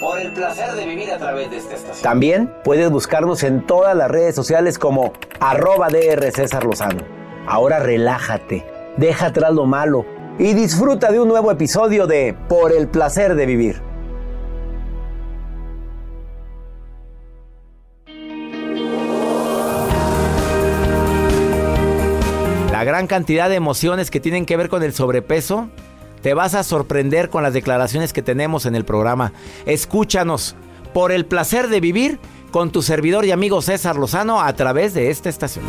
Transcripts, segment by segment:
Por el placer de vivir a través de esta estación. También puedes buscarnos en todas las redes sociales como arroba DR César Lozano. Ahora relájate, deja atrás lo malo y disfruta de un nuevo episodio de Por el placer de vivir. La gran cantidad de emociones que tienen que ver con el sobrepeso te vas a sorprender con las declaraciones que tenemos en el programa. Escúchanos por el placer de vivir con tu servidor y amigo César Lozano a través de esta estación.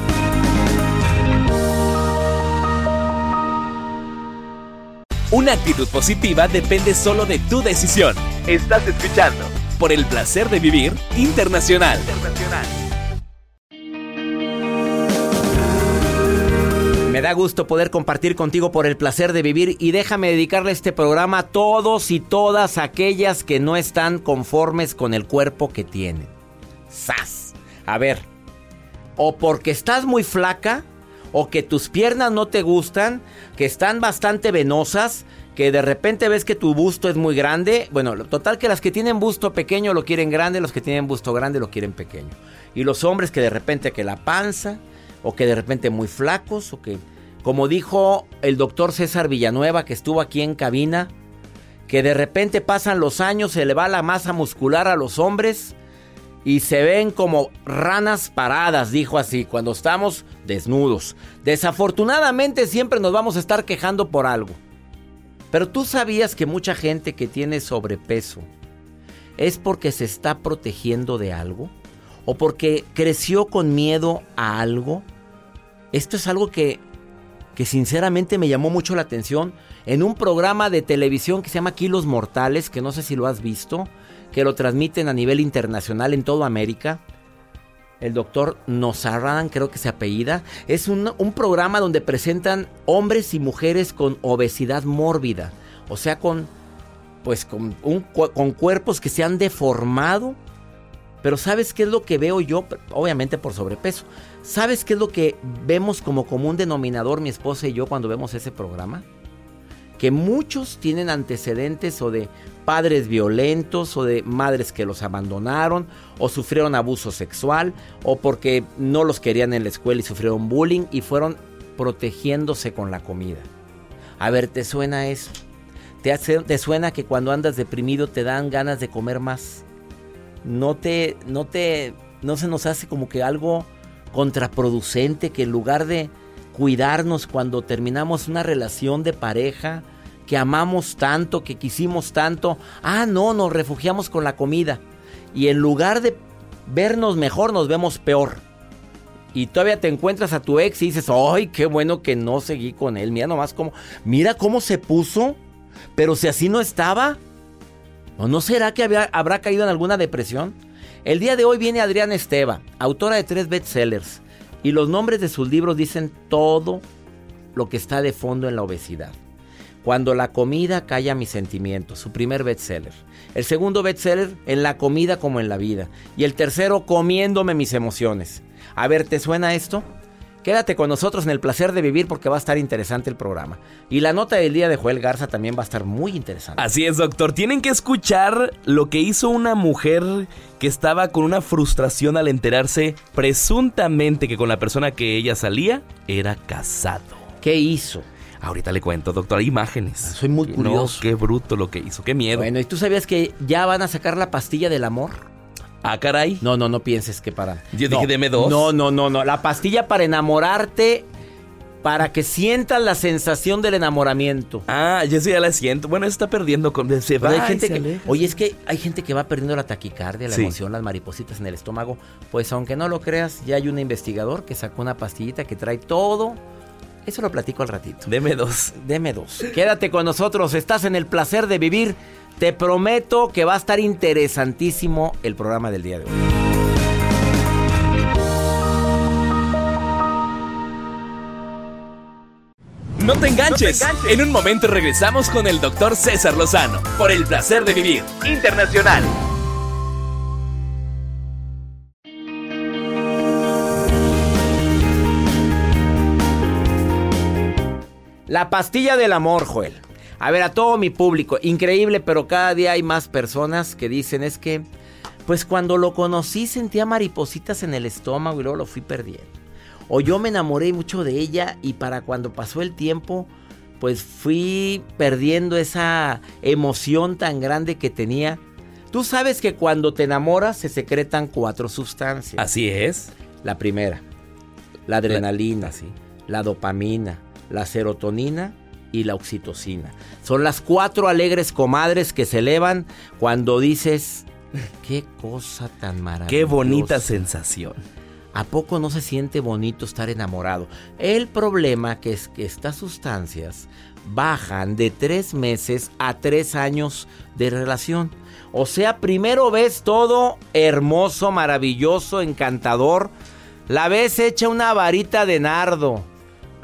Una actitud positiva depende solo de tu decisión. Estás escuchando por el placer de vivir internacional. internacional. Da gusto poder compartir contigo por el placer de vivir y déjame dedicarle este programa a todos y todas aquellas que no están conformes con el cuerpo que tienen. ¡Sas! A ver, o porque estás muy flaca, o que tus piernas no te gustan, que están bastante venosas, que de repente ves que tu busto es muy grande. Bueno, total que las que tienen busto pequeño lo quieren grande, los que tienen busto grande lo quieren pequeño. Y los hombres que de repente que la panza, o que de repente muy flacos, o que, como dijo el doctor César Villanueva, que estuvo aquí en cabina, que de repente pasan los años, se le va la masa muscular a los hombres y se ven como ranas paradas, dijo así, cuando estamos desnudos. Desafortunadamente siempre nos vamos a estar quejando por algo. Pero tú sabías que mucha gente que tiene sobrepeso es porque se está protegiendo de algo o porque creció con miedo a algo. Esto es algo que, que sinceramente me llamó mucho la atención en un programa de televisión que se llama Kilos Mortales, que no sé si lo has visto, que lo transmiten a nivel internacional en toda América. El doctor Nosarran, creo que se apellida. Es un, programa donde presentan hombres y mujeres con obesidad mórbida. O sea, con, pues, con, con cuerpos que se han deformado. Pero ¿sabes qué es lo que veo yo? Obviamente por sobrepeso. ¿Sabes qué es lo que vemos como común denominador mi esposa y yo cuando vemos ese programa? Que muchos tienen antecedentes o de padres violentos o de madres que los abandonaron o sufrieron abuso sexual o porque no los querían en la escuela y sufrieron bullying y fueron protegiéndose con la comida. A ver, ¿te suena eso? ¿Te, hace, ¿Te, suena que cuando andas deprimido te dan ganas de comer más? No te, no te, no se nos hace como que algo contraproducente que en lugar de cuidarnos cuando terminamos una relación de pareja, que amamos tanto, que quisimos tanto, ah, no, nos refugiamos con la comida. Y en lugar de vernos mejor, nos vemos peor. Y todavía te encuentras a tu ex y dices, ay, qué bueno que no seguí con él. Mira nomás cómo, mira cómo se puso. Pero si así no estaba, ¿o no será que habrá caído en alguna depresión? El día de hoy viene Adriana Esteva, autora de tres bestsellers. Y los nombres de sus libros dicen todo lo que está de fondo en la obesidad. Cuando la comida calla mis sentimientos, su primer bestseller. El segundo bestseller, en la comida como en la vida. Y el tercero, comiéndome mis emociones. A ver, ¿te suena esto? Quédate con nosotros en el placer de vivir porque va a estar interesante el programa. Y la nota del día de Joel Garza también va a estar muy interesante. Así es, doctor. Tienen que escuchar lo que hizo una mujer que estaba con una frustración al enterarse presuntamente que con la persona que ella salía era casado. ¿Qué hizo? Ahorita le cuento, doctor, hay imágenes. Soy muy curioso. No, qué bruto lo que hizo, qué miedo. Bueno, ¿y tú sabías que ya van a sacar la pastilla del amor? Ah, caray. No, no, no pienses que para. Yo no, dije, deme dos. No, no, no, no. La pastilla para enamorarte, para que sientas la sensación del enamoramiento. Ah, yo sí ya la siento. Bueno, está perdiendo. Con, se va, hay gente que, oye, es que hay gente que va perdiendo la taquicardia, la sí. emoción, las maripositas en el estómago. Pues aunque no lo creas, ya hay un investigador que sacó una pastillita que trae todo. Eso lo platico al ratito. Deme dos. Deme dos. Quédate con nosotros. Estás en el placer de vivir. Te prometo que va a estar interesantísimo el programa del día de hoy. No te enganches. En un momento regresamos con el doctor César Lozano por el placer de vivir internacional. La pastilla del amor, Joel. A ver, a todo mi público, increíble, pero cada día hay más personas que dicen es que, pues cuando lo conocí sentía maripositas en el estómago y luego lo fui perdiendo. O yo me enamoré mucho de ella y para cuando pasó el tiempo, pues fui perdiendo esa emoción tan grande que tenía. Tú sabes que cuando te enamoras se secretan cuatro sustancias. Así es. La primera, la adrenalina, la dopamina, la serotonina y la oxitocina. Son las cuatro alegres comadres que se elevan cuando dices, qué cosa tan maravillosa. Qué bonita sensación. ¿A poco no se siente bonito estar enamorado? El problema que es que estas sustancias bajan de tres meses a tres años de relación. O sea, primero ves todo hermoso, maravilloso, encantador. La ves hecha una varita de nardo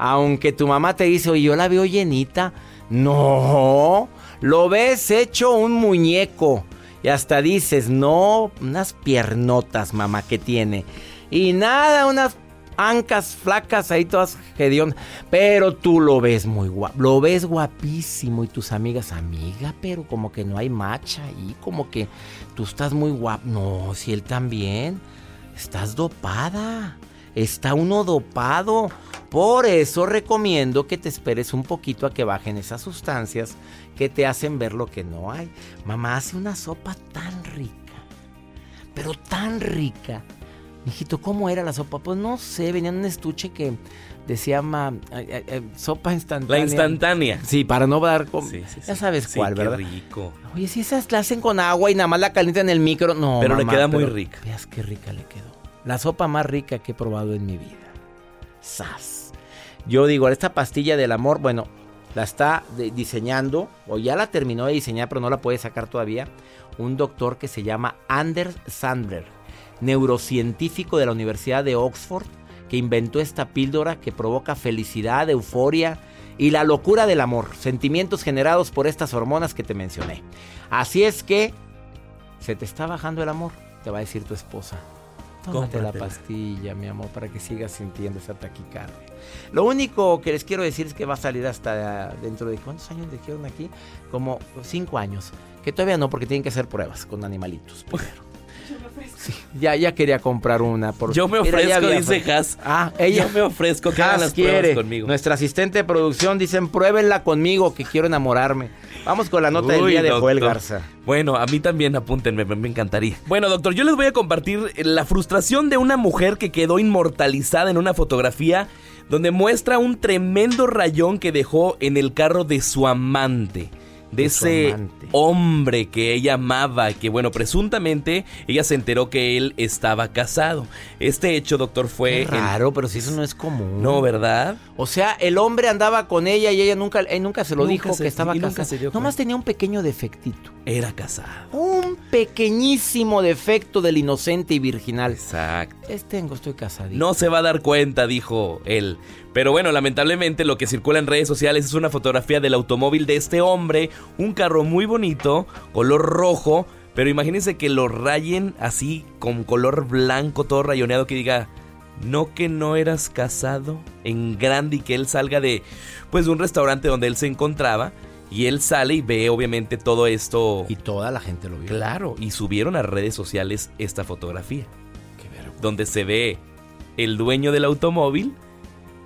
aunque tu mamá te dice, oye, yo la veo llenita. No, lo ves hecho un muñeco. Y hasta dices, no, unas piernotas, mamá, que tiene. Y nada, unas ancas flacas ahí todas gedión. Pero tú lo ves muy guapo, lo ves guapísimo. Y tus amigas, amiga, pero como que no hay macha ahí, como que tú estás muy guapo. No, si él también. Estás dopada. Está uno dopado. Por eso recomiendo que te esperes un poquito a que bajen esas sustancias que te hacen ver lo que no hay. Mamá hace una sopa tan rica, pero tan rica. Mijito, ¿cómo era la sopa? Pues no sé, venía en un estuche que decía ma, sopa instantánea. La instantánea. Sí, para no dar... ya sabes cuál, ¿verdad? Qué rico. Oye, si esas la hacen con agua y nada más la calientan en el micro, no. Pero le queda muy rica. Veas qué rica le quedó. La sopa más rica que he probado en mi vida. ¡Sas! Yo digo, esta pastilla del amor, bueno, la está diseñando, o ya la terminó de diseñar, pero no la puede sacar todavía, un doctor que se llama Anders Sandler, neurocientífico de la Universidad de Oxford, que inventó esta píldora que provoca felicidad, euforia y la locura del amor, sentimientos generados por estas hormonas que te mencioné. Así es que, se te está bajando el amor, te va a decir tu esposa. Tómate la pastilla, mi amor, para que sigas sintiendo esa taquicardia. Lo único que les quiero decir es que va a salir hasta dentro de cuántos años dijeron aquí, como cinco años. Que todavía no, porque tienen que hacer pruebas con animalitos Sí, ya, ya quería comprar una. Por... Yo me ofrezco, dice Has. Ah, ella. Yo me ofrezco que hagan las quiere. conmigo. Nuestra asistente de producción dicen, pruébenla conmigo, que quiero enamorarme. Vamos con la nota del día de Joel Garza. Bueno, a mí también apúntenme, me, encantaría. Bueno, doctor, yo les voy a compartir la frustración de una mujer que quedó inmortalizada en una fotografía donde muestra un tremendo rayón que dejó en el carro de su amante de, ese hombre que ella amaba, que bueno, presuntamente ella se enteró que él estaba casado. Este hecho, doctor, fue... raro, pero si eso no es común. No, ¿verdad? O sea, el hombre andaba con ella y ella nunca, él nunca se lo dijo que estaba casado. Nomás tenía un pequeño defectito. Era casado. Un pequeñísimo defecto del inocente y virginal. Exacto. Es tengo, estoy casado. No se va a dar cuenta, dijo él. Pero bueno, lamentablemente lo que circula en redes sociales es una fotografía del automóvil de este hombre, un carro muy bonito, color rojo, pero imagínense que lo rayen así con color blanco, todo rayoneado, que diga, no que no eras casado en grande y que él salga de pues de un restaurante donde él se encontraba y él sale y ve obviamente todo esto y toda la gente lo vio. Claro, y subieron a redes sociales esta fotografía. Qué donde se ve el dueño del automóvil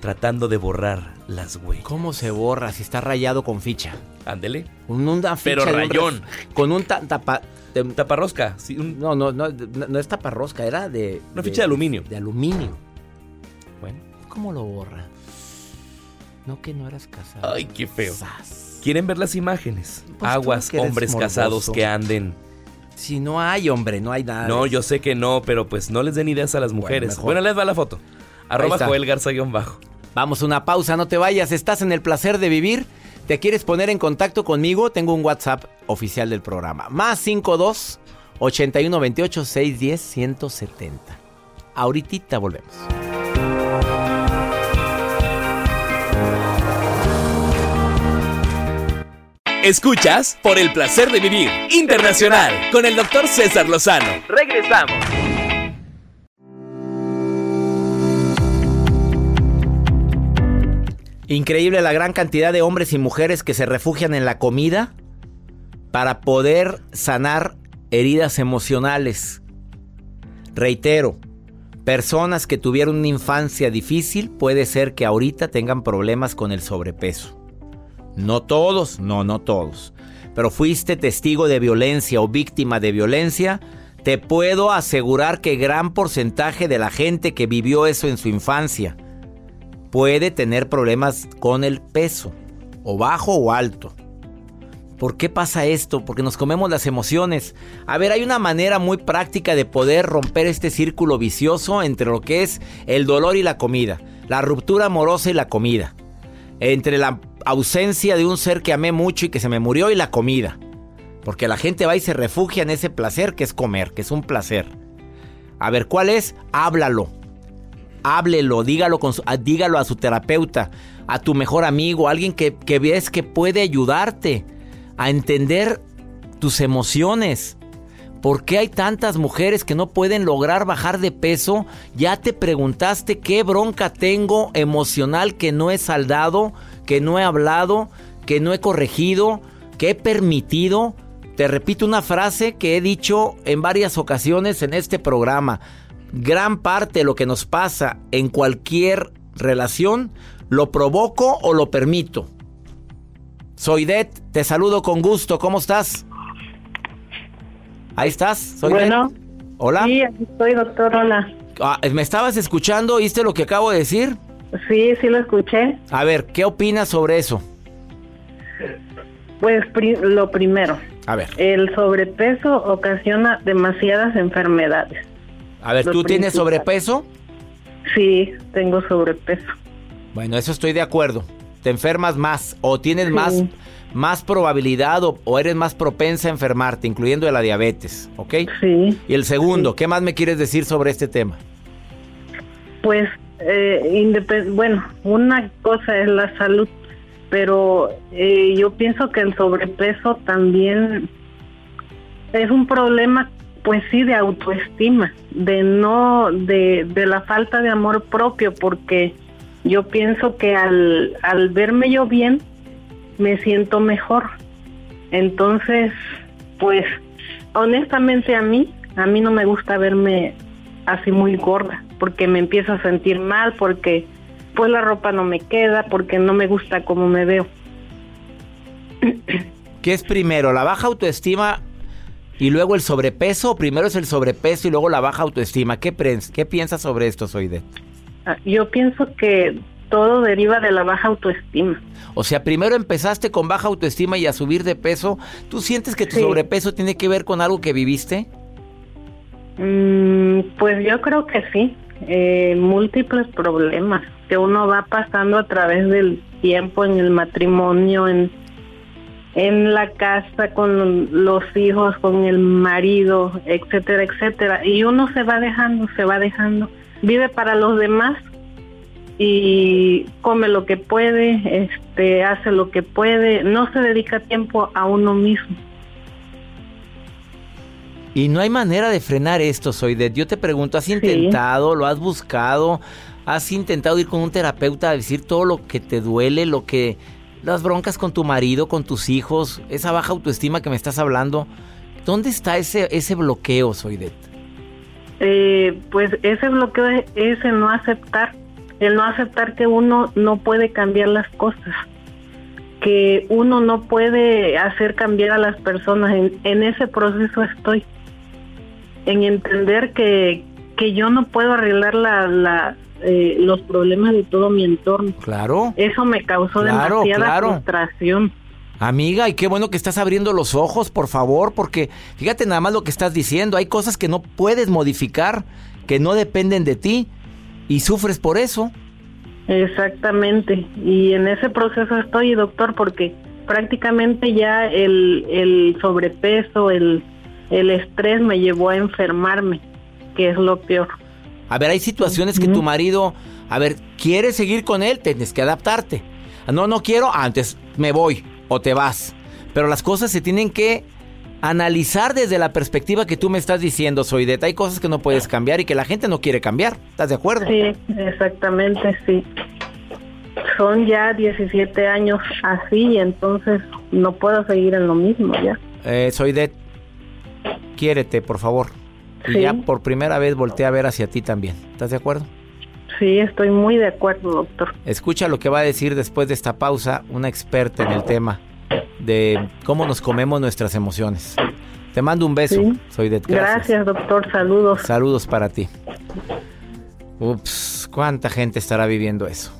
tratando de borrar las huellas. ¿Cómo se borra si está rayado con ficha? Ándele. Un, una ficha Pero rayón. con un tapa, taparrosca. no, no, no, no, es taparrosca, era de... Una ficha de aluminio. De aluminio. Bueno. ¿Cómo lo borra? No que no eras casado. Ay, qué feo. ¿Quieren ver las imágenes? Pues Aguas, hombres casados que anden. Si no hay, hombre, no hay nada. No, yo sé que no, pero pues no les den ideas a las mujeres. Bueno, les va la foto. Arroba Joel Garza-bajo. Vamos a una pausa, no te vayas, estás en el placer de vivir. ¿Te quieres poner en contacto conmigo? Tengo un WhatsApp oficial del programa. Más 52 81 28 610 170. Ahorita volvemos. Escuchas por el placer de vivir internacional con el doctor César Lozano. Regresamos. Increíble la gran cantidad de hombres y mujeres que se refugian en la comida para poder sanar heridas emocionales. Reitero, personas que tuvieron una infancia difícil puede ser que ahorita tengan problemas con el sobrepeso. No todos, no, no todos. Pero fuiste testigo de violencia o víctima de violencia, te puedo asegurar que gran porcentaje de la gente que vivió eso en su infancia puede tener problemas con el peso, o bajo o alto. ¿Por qué pasa esto? Porque nos comemos las emociones. A ver, hay una manera muy práctica de poder romper este círculo vicioso entre lo que es el dolor y la comida, la ruptura amorosa y la comida, entre la ausencia de un ser que amé mucho y que se me murió y la comida. Porque la gente va y se refugia en ese placer que es comer, que es un placer. A ver, ¿cuál es? Háblalo. Háblelo, dígalo, con dígalo a su terapeuta, a tu mejor amigo, a alguien que, que ves que puede ayudarte a entender tus emociones. ¿Por qué hay tantas mujeres que no pueden lograr bajar de peso? ¿Ya te preguntaste qué bronca tengo emocional que no he saldado, que no he hablado, que no he corregido, que he permitido? Te repito una frase que he dicho en varias ocasiones en este programa. Gran parte de lo que nos pasa en cualquier relación lo provoco o lo permito. Soy Det, te saludo con gusto. ¿Cómo estás? Ahí estás. Soy bueno. Hola. Sí, aquí estoy, doctor. Hola. Ah, ¿Me estabas escuchando? ¿Oíste lo que acabo de decir? Sí, sí lo escuché. A ver, ¿qué opinas sobre eso? Pues lo primero. A ver. El sobrepeso ocasiona demasiadas enfermedades. A ver, ¿tú tienes sobrepeso? Sí, tengo sobrepeso. Bueno, eso estoy de acuerdo te enfermas más o tienes más, más probabilidad o, eres más propensa a enfermarte, incluyendo de la diabetes, ¿ok? Sí. Y el segundo, ¿qué más me quieres decir sobre este tema? Pues, eh, bueno, una cosa es la salud, pero eh, yo pienso que el sobrepeso también es un problema pues sí de autoestima, de no de, de la falta de amor propio porque yo pienso que al, al verme yo bien, me siento mejor. Entonces, pues, honestamente a mí, a mí no me gusta verme así muy gorda, porque me empiezo a sentir mal, porque pues la ropa no me queda, porque no me gusta cómo me veo. ¿Qué es primero, la baja autoestima y luego el sobrepeso? ¿O primero es el sobrepeso y luego la baja autoestima? ¿Qué, qué piensas sobre esto, Soide? Ah, yo pienso que todo deriva de la baja autoestima. O sea, primero empezaste con baja autoestima y a subir de peso. ¿Tú sientes que tu sobrepeso tiene que ver con algo que viviste? Mm, pues yo creo que sí. Eh, múltiples problemas que uno va pasando a través del tiempo en el matrimonio, en, en la casa, con los hijos, con el marido, etcétera, etcétera. Y uno se va dejando, se va dejando vive para los demás y come lo que puede, este, hace lo que puede, no se dedica tiempo a uno mismo. Y no hay manera de frenar esto, Soide. Yo te pregunto, ¿has intentado, lo has buscado? ¿Has intentado ir con un terapeuta a decir todo lo que te duele, lo que las broncas con tu marido, con tus hijos, esa baja autoestima que me estás hablando? ¿Dónde está ese ese bloqueo, Soidet? eh, pues ese bloqueo es el no aceptar, el no aceptar que uno no puede cambiar las cosas, que uno no puede hacer cambiar a las personas. En, ese proceso estoy, en entender que, que yo no puedo arreglar la, la eh, los problemas de todo mi entorno. Claro. Eso me causó demasiada frustración. Amiga, y qué bueno que estás abriendo los ojos, por favor, porque fíjate nada más lo que estás diciendo. Hay cosas que no puedes modificar, que no dependen de ti, y sufres por eso. Exactamente. Y en ese proceso estoy, doctor, porque prácticamente ya el, el sobrepeso, el, el estrés me llevó a enfermarme, que es lo peor. A ver, hay situaciones que tu marido, a ver, quiere seguir con él, tienes que adaptarte. No, no quiero, antes me voy o te vas. Pero las cosas se tienen que analizar desde la perspectiva que tú me estás diciendo, Soideta. Hay cosas que no puedes cambiar y que la gente no quiere cambiar. ¿Estás de acuerdo? Sí, exactamente, sí. Son ya 17 años así y entonces no puedo seguir en lo mismo ya. Eh, Soidet, quiérete, por favor. Y ya por primera vez volteé a ver hacia ti también. ¿Estás de acuerdo? Sí, estoy muy de acuerdo, doctor. Escucha lo que va a decir después de esta pausa una experta en el tema de cómo nos comemos nuestras emociones. Te mando un beso, soy de Gracias. doctor. Saludos. Saludos para ti. Ups, ¿cuánta gente estará viviendo eso?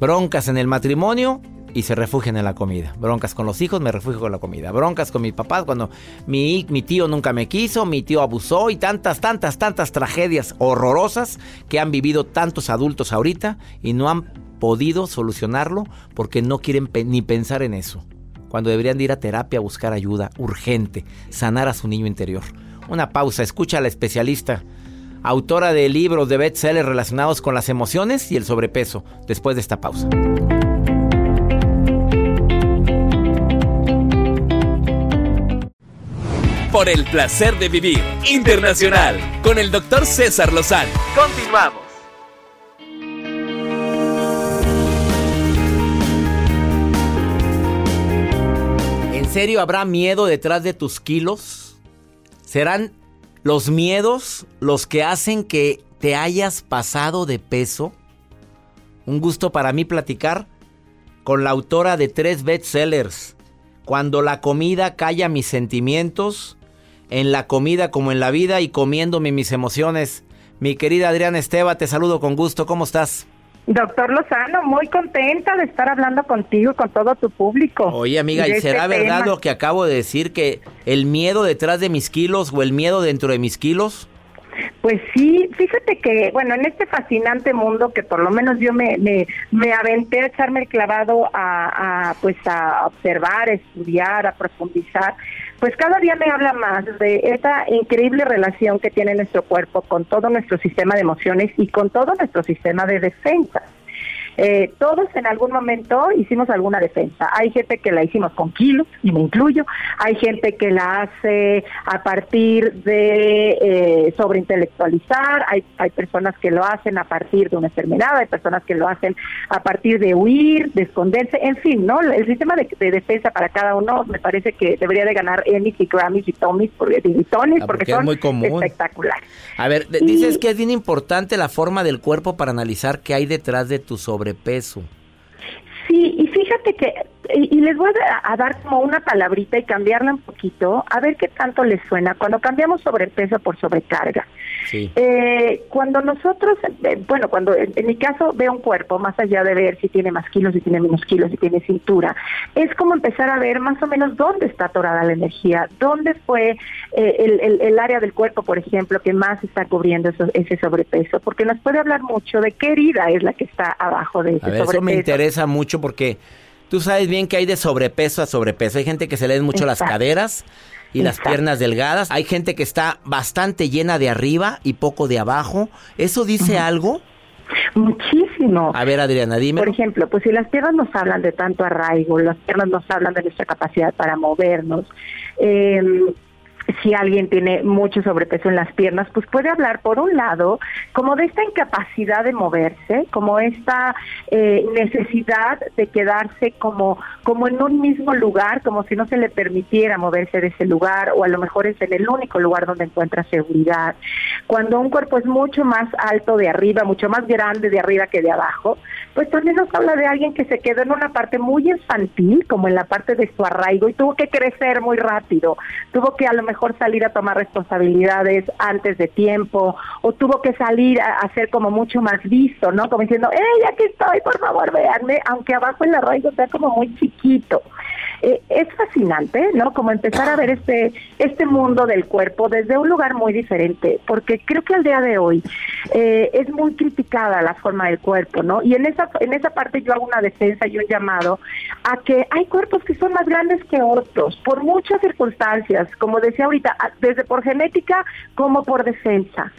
Broncas en el matrimonio y se refugian en la comida. Broncas con los hijos, me refugio con la comida. Broncas con mi papá cuando mi, mi tío nunca me quiso, mi tío abusó y tantas, tantas, tantas tragedias horrorosas que han vivido tantos adultos ahorita y no han podido solucionarlo porque no quieren ni pensar en eso. Cuando deberían ir a terapia a buscar ayuda urgente, sanar a su niño interior. Una pausa, escucha a la especialista, autora de libros de bestsellers relacionados con las emociones y el sobrepeso, después de esta pausa. Por el placer de vivir internacional con el doctor César Lozano. Continuamos. ¿En serio habrá miedo detrás de tus kilos? ¿Serán los miedos los que hacen que te hayas pasado de peso? Un gusto para mí platicar con la autora de tres bestsellers. Cuando la comida calla mis sentimientos, en la comida como en la vida y comiéndome mis emociones. Mi querida Adriana Esteba, te saludo con gusto. ¿Cómo estás? Doctor Lozano, muy contenta de estar hablando contigo y con todo tu público. Oye, amiga, ¿y este será verdad lo que acabo de decir, que el miedo detrás de mis kilos o el miedo dentro de mis kilos? Pues sí, fíjate que, bueno, en este fascinante mundo que por lo menos yo me, me, me aventé a echarme el clavado a, a, pues a observar, a estudiar, a profundizar, pues cada día me habla más de esa increíble relación que tiene nuestro cuerpo con todo nuestro sistema de emociones y con todo nuestro sistema de defensa. Eh, todos en algún momento hicimos alguna defensa. Hay gente que la hicimos con kilos, y me incluyo. Hay gente que la hace a partir de eh, sobreintelectualizar. Hay, hay personas que lo hacen a partir de una enfermedad. Hay personas que lo hacen a partir de huir, de esconderse. En fin, ¿no? El sistema de, defensa para cada uno me parece que debería de ganar Emmys y Grammys y Tommys porque, y Tonys, ah, porque, son muy espectaculares. A ver, dices que es bien importante la forma del cuerpo para analizar qué hay detrás de tu sobre peso Sí, y fíjate que, y, les voy a, dar como una palabrita y cambiarla un poquito, a ver qué tanto les suena. Cuando cambiamos sobrepeso por sobrecarga, eh, cuando nosotros, eh, bueno, cuando en, mi caso veo un cuerpo, más allá de ver si tiene más kilos, si tiene menos kilos, si tiene cintura, es como empezar a ver más o menos dónde está atorada la energía, dónde fue eh, el, área del cuerpo, por ejemplo, que más está cubriendo ese sobrepeso, porque nos puede hablar mucho de qué herida es la que está abajo de ese sobrepeso. Eso me interesa mucho porque tú sabes bien que hay de sobrepeso a sobrepeso. Hay gente que se leen mucho las caderas y las piernas delgadas. Hay gente que está bastante llena de arriba y poco de abajo. ¿Eso dice algo? Muchísimo. A ver, Adriana, dime. Por ejemplo, pues si las piernas nos hablan de tanto arraigo, las piernas nos hablan de nuestra capacidad para movernos, eh, si alguien tiene mucho sobrepeso en las piernas, pues puede hablar por un lado como de esta incapacidad de moverse, como esta eh, necesidad de quedarse como, como en un mismo lugar, como si no se le permitiera moverse de ese lugar o a lo mejor es en el único lugar donde encuentra seguridad. Cuando un cuerpo es mucho más alto de arriba, mucho más grande de arriba que de abajo, pues también nos habla de alguien que se quedó en una parte muy infantil, como en la parte de su arraigo y tuvo que crecer muy rápido, tuvo que a lo mejor mejor salir a tomar responsabilidades antes de tiempo o tuvo que salir a, hacer como mucho más visto, ¿no? Como diciendo, ¡Ey, aquí estoy, por favor, véanme! Aunque abajo el arraigo sea como muy chiquito. Eh, es fascinante, ¿no? Como empezar a ver este este mundo del cuerpo desde un lugar muy diferente, porque creo que al día de hoy eh, es muy criticada la forma del cuerpo, ¿no? Y en esa en esa parte yo hago una defensa y un llamado a que hay cuerpos que son más grandes que otros por muchas circunstancias, como decía ahorita, desde por genética como por defensa.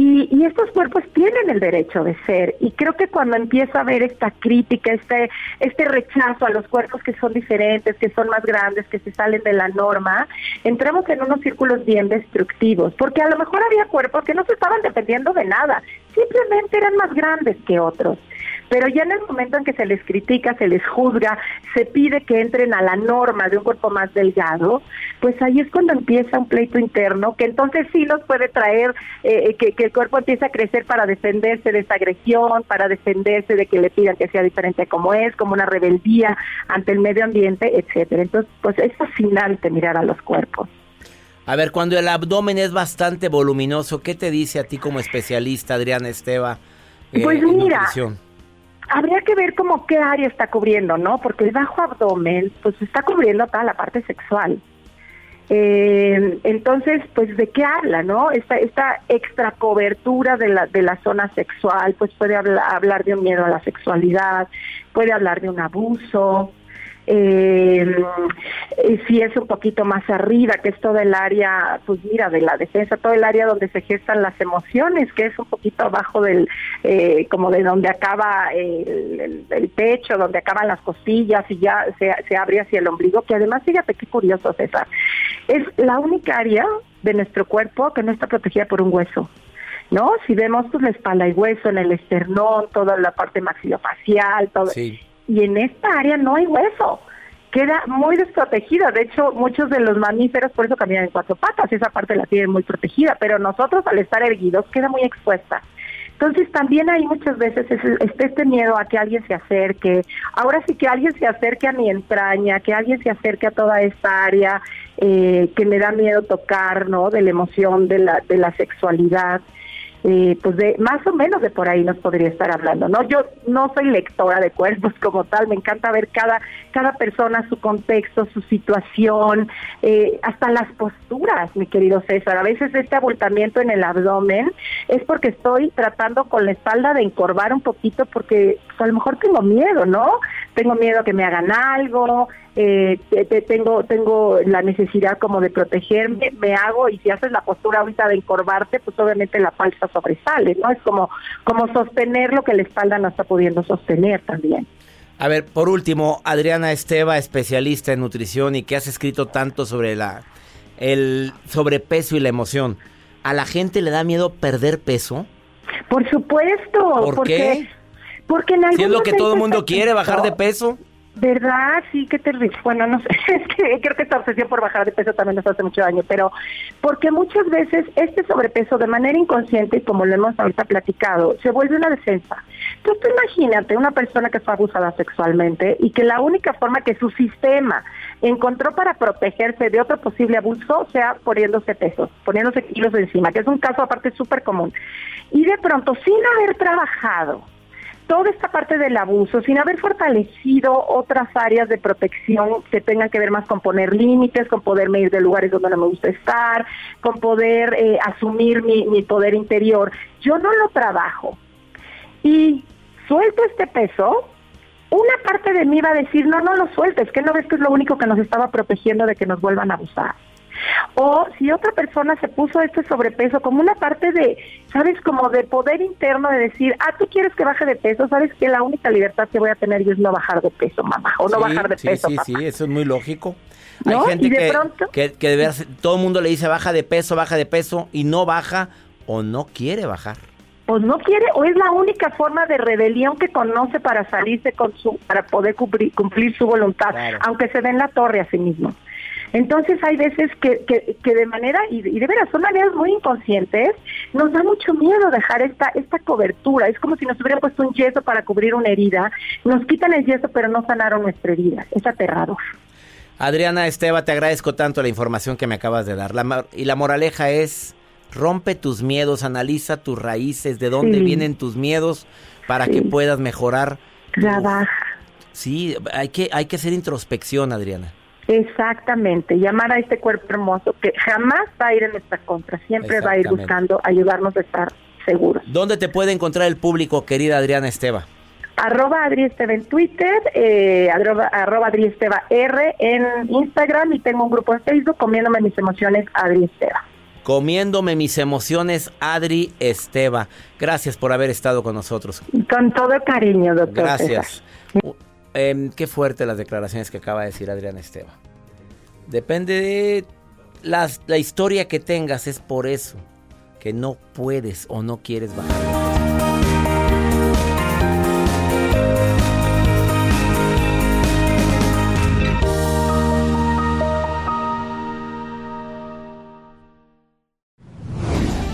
Y, estos cuerpos tienen el derecho de ser. Y creo que cuando empieza a haber esta crítica, este, este rechazo a los cuerpos que son diferentes, que son más grandes, que se salen de la norma, entramos en unos círculos bien destructivos. Porque a lo mejor había cuerpos que no se estaban dependiendo de nada, simplemente eran más grandes que otros. Pero ya en el momento en que se les critica, se les juzga, se pide que entren a la norma de un cuerpo más delgado, pues ahí es cuando empieza un pleito interno que entonces sí nos puede traer eh, que, que, el cuerpo empiece a crecer para defenderse de esa agresión, para defenderse de que le pidan que sea diferente como es, como una rebeldía ante el medio ambiente, etcétera. Entonces, pues es fascinante mirar a los cuerpos. A ver, cuando el abdomen es bastante voluminoso, ¿qué te dice a ti como especialista, Adriana Esteva? Eh, pues mira, habría que ver como qué área está cubriendo, ¿no? Porque el bajo abdomen, pues está cubriendo toda la parte sexual. Eh, entonces, pues, ¿de qué habla, no? Esta, esta extra cobertura de la, de la zona sexual, pues puede hablar de un miedo a la sexualidad, puede hablar de un abuso, eh, si es un poquito más arriba, que es todo el área, pues mira, de la defensa, todo el área donde se gestan las emociones, que es un poquito abajo del, eh, como de donde acaba el, pecho, donde acaban las costillas y ya se, se abre hacia el ombligo, que además, fíjate qué curioso, César, es la única área de nuestro cuerpo que no está protegida por un hueso. ¿no? Si vemos pues la espalda y hueso en el esternón, toda la parte maxilofacial, todo. Sí y en esta área no hay hueso. Queda muy desprotegida. De hecho, muchos de los mamíferos por eso caminan en cuatro patas. Esa parte la tienen muy protegida, pero nosotros al estar erguidos queda muy expuesta. Entonces también hay muchas veces este, este miedo a que alguien se acerque, ahora sí que alguien se acerque a mi entraña, que alguien se acerque a toda esta área eh, que me da miedo tocar, ¿no? De la emoción, de la, de la sexualidad eh, pues de más o menos de por ahí nos podría estar hablando, ¿no? Yo no soy lectora de cuerpos como tal, me encanta ver cada, cada persona, su contexto, su situación, eh, hasta las posturas, mi querido César. A veces este abultamiento en el abdomen es porque estoy tratando con la espalda de encorvar un poquito porque pues, a lo mejor tengo miedo, ¿no? Tengo miedo a que me hagan algo, eh, tengo tengo la necesidad como de protegerme, me hago y si haces la postura ahorita de encorvarte, pues obviamente la falsa sobresale, ¿no? Es como como sostener lo que la espalda no está pudiendo sostener también. A ver, por último, Adriana Esteva, especialista en nutrición y que has escrito tanto sobre la el sobrepeso y la emoción. ¿A la gente le da miedo perder peso? Por supuesto. ¿Por porque, qué? Porque en si es lo que todo el mundo quiere, bajar de peso. ¿Verdad? Sí, qué terrible. Bueno, no sé, es que creo que esta obsesión por bajar de peso también nos hace mucho daño, pero porque muchas veces este sobrepeso de manera inconsciente, y como lo hemos ahorita platicado, se vuelve una defensa. Entonces tú imagínate una persona que fue abusada sexualmente y que la única forma que su sistema encontró para protegerse de otro posible abuso sea poniéndose pesos, poniéndose kilos encima, que es un caso aparte súper común. Y de pronto, sin haber trabajado, toda esta parte del abuso, sin haber fortalecido otras áreas de protección que tengan que ver más con poner límites, con poderme ir de lugares donde no me gusta estar, con poder eh, asumir mi, mi poder interior, yo no lo trabajo. Y suelto este peso, una parte de mí va a decir, no, no lo sueltes, que no ves que es lo único que nos estaba protegiendo de que nos vuelvan a abusar. O si otra persona se puso este sobrepeso como una parte de, ¿sabes? Como de poder interno de decir, ah, tú quieres que baje de peso, ¿sabes? Que la única libertad que voy a tener yo es no bajar de peso, mamá, o no bajar de peso. Sí, sí, sí, eso es muy lógico. Hay gente que, pronto... que, que de todo el mundo le dice baja de peso, baja de peso, y no baja o no quiere bajar pues no quiere o es la única forma de rebelión que conoce para salirse con su para poder cumplir, cumplir su voluntad, aunque se den la torre a sí mismo. Entonces hay veces que, que, de manera, y, de veras son maneras muy inconscientes, nos da mucho miedo dejar esta, esta cobertura. Es como si nos hubieran puesto un yeso para cubrir una herida. Nos quitan el yeso pero no sanaron nuestra herida. Es aterrador. Adriana Esteba, te agradezco tanto la información que me acabas de dar. y la moraleja es, rompe tus miedos, analiza tus raíces, de dónde vienen tus miedos para que puedas mejorar. Trabaja. Sí, hay que, hay que hacer introspección, Adriana. Exactamente, llamar a este cuerpo hermoso que jamás va a ir en nuestra contra, siempre va a ir buscando ayudarnos a estar seguros. ¿Dónde te puede encontrar el público, querida Adriana Esteba? Arroba Adri Esteba en Twitter, eh, arroba, Adri Esteba R en Instagram y tengo un grupo en Facebook comiéndome mis emociones Adri Esteba. comiéndome mis emociones, Adri Esteva. Gracias por haber estado con nosotros. Con todo cariño, doctor. Gracias. Em, qué fuerte las declaraciones que acaba de decir Adrián Esteva. Depende de las, la historia que tengas, es por eso que no puedes o no quieres bajar.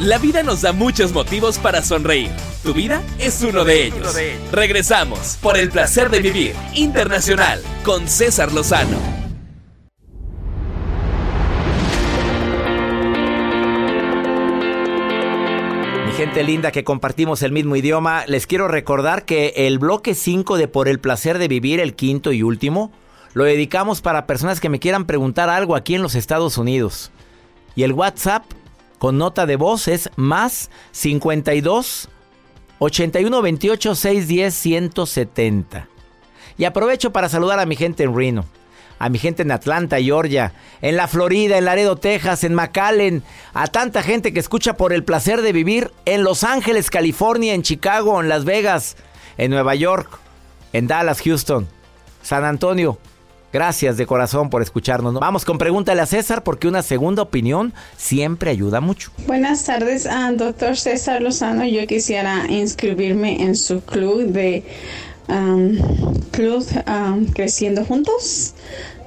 La vida nos da muchos motivos para sonreír. Tu vida es uno de ellos. Regresamos por el placer de vivir internacional con César Lozano. Mi gente linda que compartimos el mismo idioma, les quiero recordar que el bloque 5 de Por el placer de vivir, el quinto y último, lo dedicamos para personas que me quieran preguntar algo aquí en los Estados Unidos. Y el WhatsApp con nota de voz es más 52 81 28 610 170. Y aprovecho para saludar a mi gente en Reno, a mi gente en Atlanta, Georgia, en la Florida, en Laredo, Texas, en McAllen, a tanta gente que escucha por el placer de vivir en Los Ángeles, California, en Chicago, en Las Vegas, en Nueva York, en Dallas, Houston, San Antonio, Gracias de corazón por escucharnos. Vamos con pregúntale a César porque una segunda opinión siempre ayuda mucho. Buenas tardes, uh, doctor César Lozano. Yo quisiera inscribirme en su club de Club Creciendo Juntos.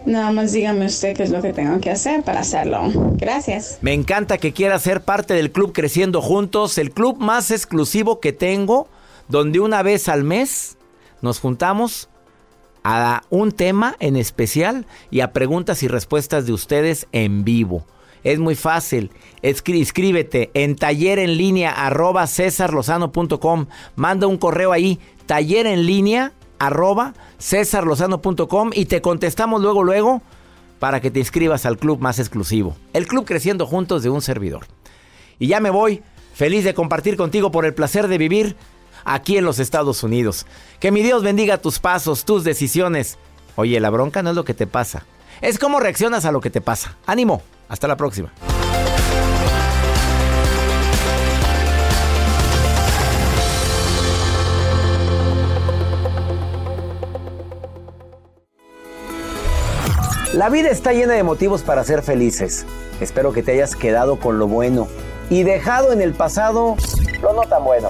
Nada más dígame usted qué es lo que tengo que hacer para hacerlo. Gracias. Me encanta que quiera ser parte del club Creciendo Juntos, el club más exclusivo que tengo, donde una vez al mes nos juntamos a un tema en especial y a preguntas y respuestas de ustedes en vivo. Es muy fácil. Escríbete en taller en línea arroba cesarlozano.com. Manda un correo ahí, taller en línea arroba cesarlozano.com y te contestamos luego, luego para que te inscribas al club más exclusivo. El club creciendo juntos de un servidor. Y ya me voy, feliz de compartir contigo por el placer de vivir aquí en los Estados Unidos. Que mi Dios bendiga tus pasos, tus decisiones. Oye, la bronca no es lo que te pasa, es cómo reaccionas a lo que te pasa. Ánimo, hasta la próxima. La vida está llena de motivos para ser felices. Espero que te hayas quedado con lo bueno y dejado en el pasado lo no tan bueno.